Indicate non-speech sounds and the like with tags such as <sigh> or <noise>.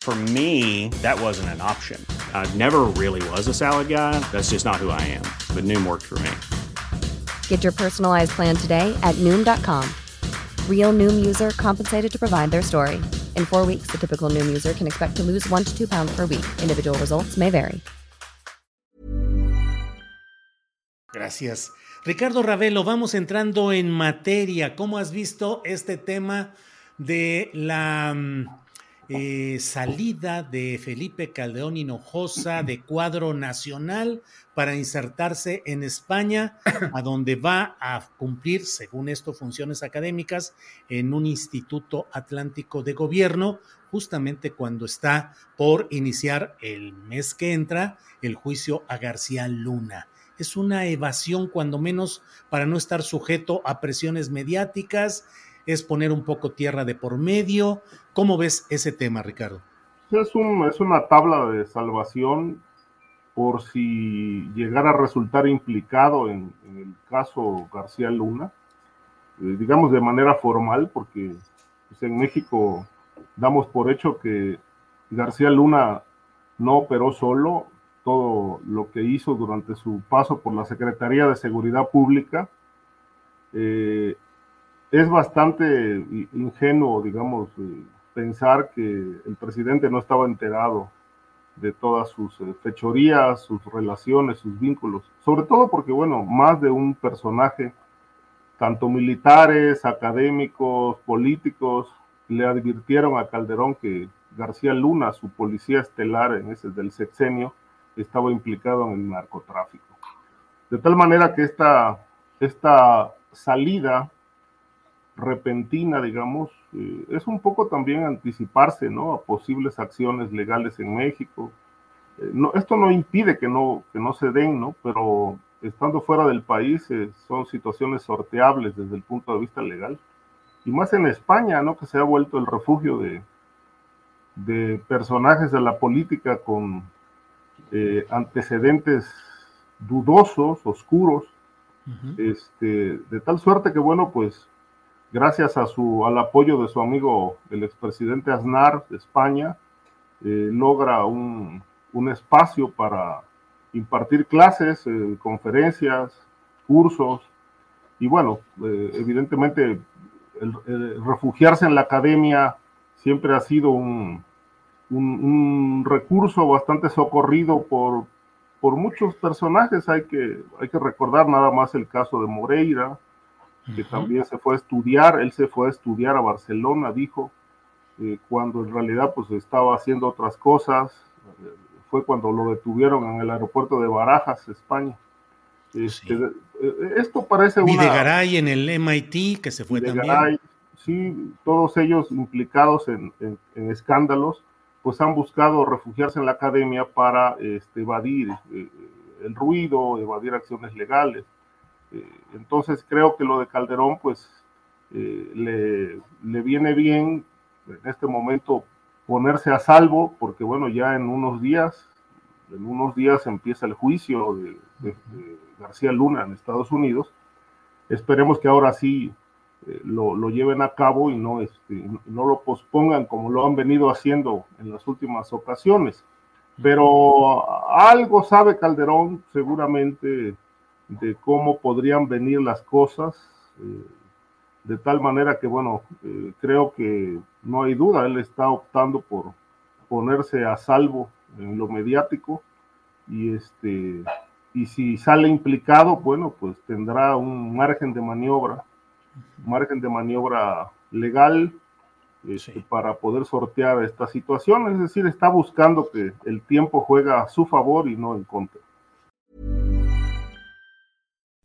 For me, that wasn't an option. I never really was a salad guy. That's just not who I am. But Noom worked for me. Get your personalized plan today at Noom.com. Real Noom user compensated to provide their story. In four weeks, the typical Noom user can expect to lose one to two pounds per week. Individual results may vary. Gracias. Ricardo Ravelo, vamos entrando en materia. ¿Cómo has visto este tema de la mm, eh, salida de Felipe Caldeón Hinojosa de cuadro nacional para insertarse en España, <coughs> a donde va a cumplir, según esto, funciones académicas en un instituto atlántico de gobierno, justamente cuando está por iniciar el mes que entra el juicio a García Luna. Es una evasión, cuando menos, para no estar sujeto a presiones mediáticas, es poner un poco tierra de por medio. ¿Cómo ves ese tema, Ricardo? Es, un, es una tabla de salvación por si llegara a resultar implicado en, el caso García Luna, eh, digamos de manera formal, porque pues, en México damos por hecho que García Luna no operó solo, todo lo que hizo durante su paso por la Secretaría de Seguridad Pública eh, es bastante ingenuo, digamos, eh, pensar que el presidente no estaba enterado de todas sus eh, fechorías, sus relaciones, sus vínculos, sobre todo porque, bueno, más de un personaje, tanto militares, académicos, políticos, le advirtieron a Calderón que García Luna, su policía estelar en ese del sexenio, estaba implicado en el narcotráfico. De tal manera que esta, esta salida repentina, digamos, eh, es un poco también anticiparse ¿no? a posibles acciones legales en México. Eh, no, esto no impide que no, que no se den, ¿no? pero estando fuera del país eh, son situaciones sorteables desde el punto de vista legal. Y más en España, ¿no? que se ha vuelto el refugio de, de personajes de la política con antecedentes dudosos, oscuros, este, de tal suerte que, bueno, pues gracias a su, al apoyo de su amigo el expresidente Aznar de España, eh, logra un, espacio para impartir clases, eh, conferencias, cursos, y bueno, eh, evidentemente refugiarse en la academia siempre ha sido un, un, recurso bastante socorrido por, por muchos personajes. Hay que, hay que recordar nada más el caso de Moreira, que también se fue a estudiar, él se fue a estudiar a Barcelona, dijo, eh, cuando en realidad pues estaba haciendo otras cosas, eh, fue cuando lo detuvieron en el aeropuerto de Barajas, España. Este, eh, esto parece una... Videgaray en el MIT, que se fue también. Sí, todos ellos implicados en, escándalos, pues han buscado refugiarse en la academia para este, evadir el ruido, evadir acciones legales. Eh, entonces creo que lo de Calderón, pues eh, le, le, viene bien en este momento ponerse a salvo, porque bueno, ya en unos días, en unos días empieza el juicio de, García Luna en Estados Unidos. Esperemos que ahora sí eh, lo, lo, lleven a cabo y no, este, no lo pospongan como lo han venido haciendo en las últimas ocasiones. Pero algo sabe Calderón, seguramente de cómo podrían venir las cosas, eh, de tal manera que, bueno, eh, creo que no hay duda, él está optando por ponerse a salvo en lo mediático y, este, y si sale implicado, bueno, pues tendrá un margen de maniobra, margen de maniobra legal este, para poder sortear esta situación. Es decir, está buscando que el tiempo juega a su favor y no en contra.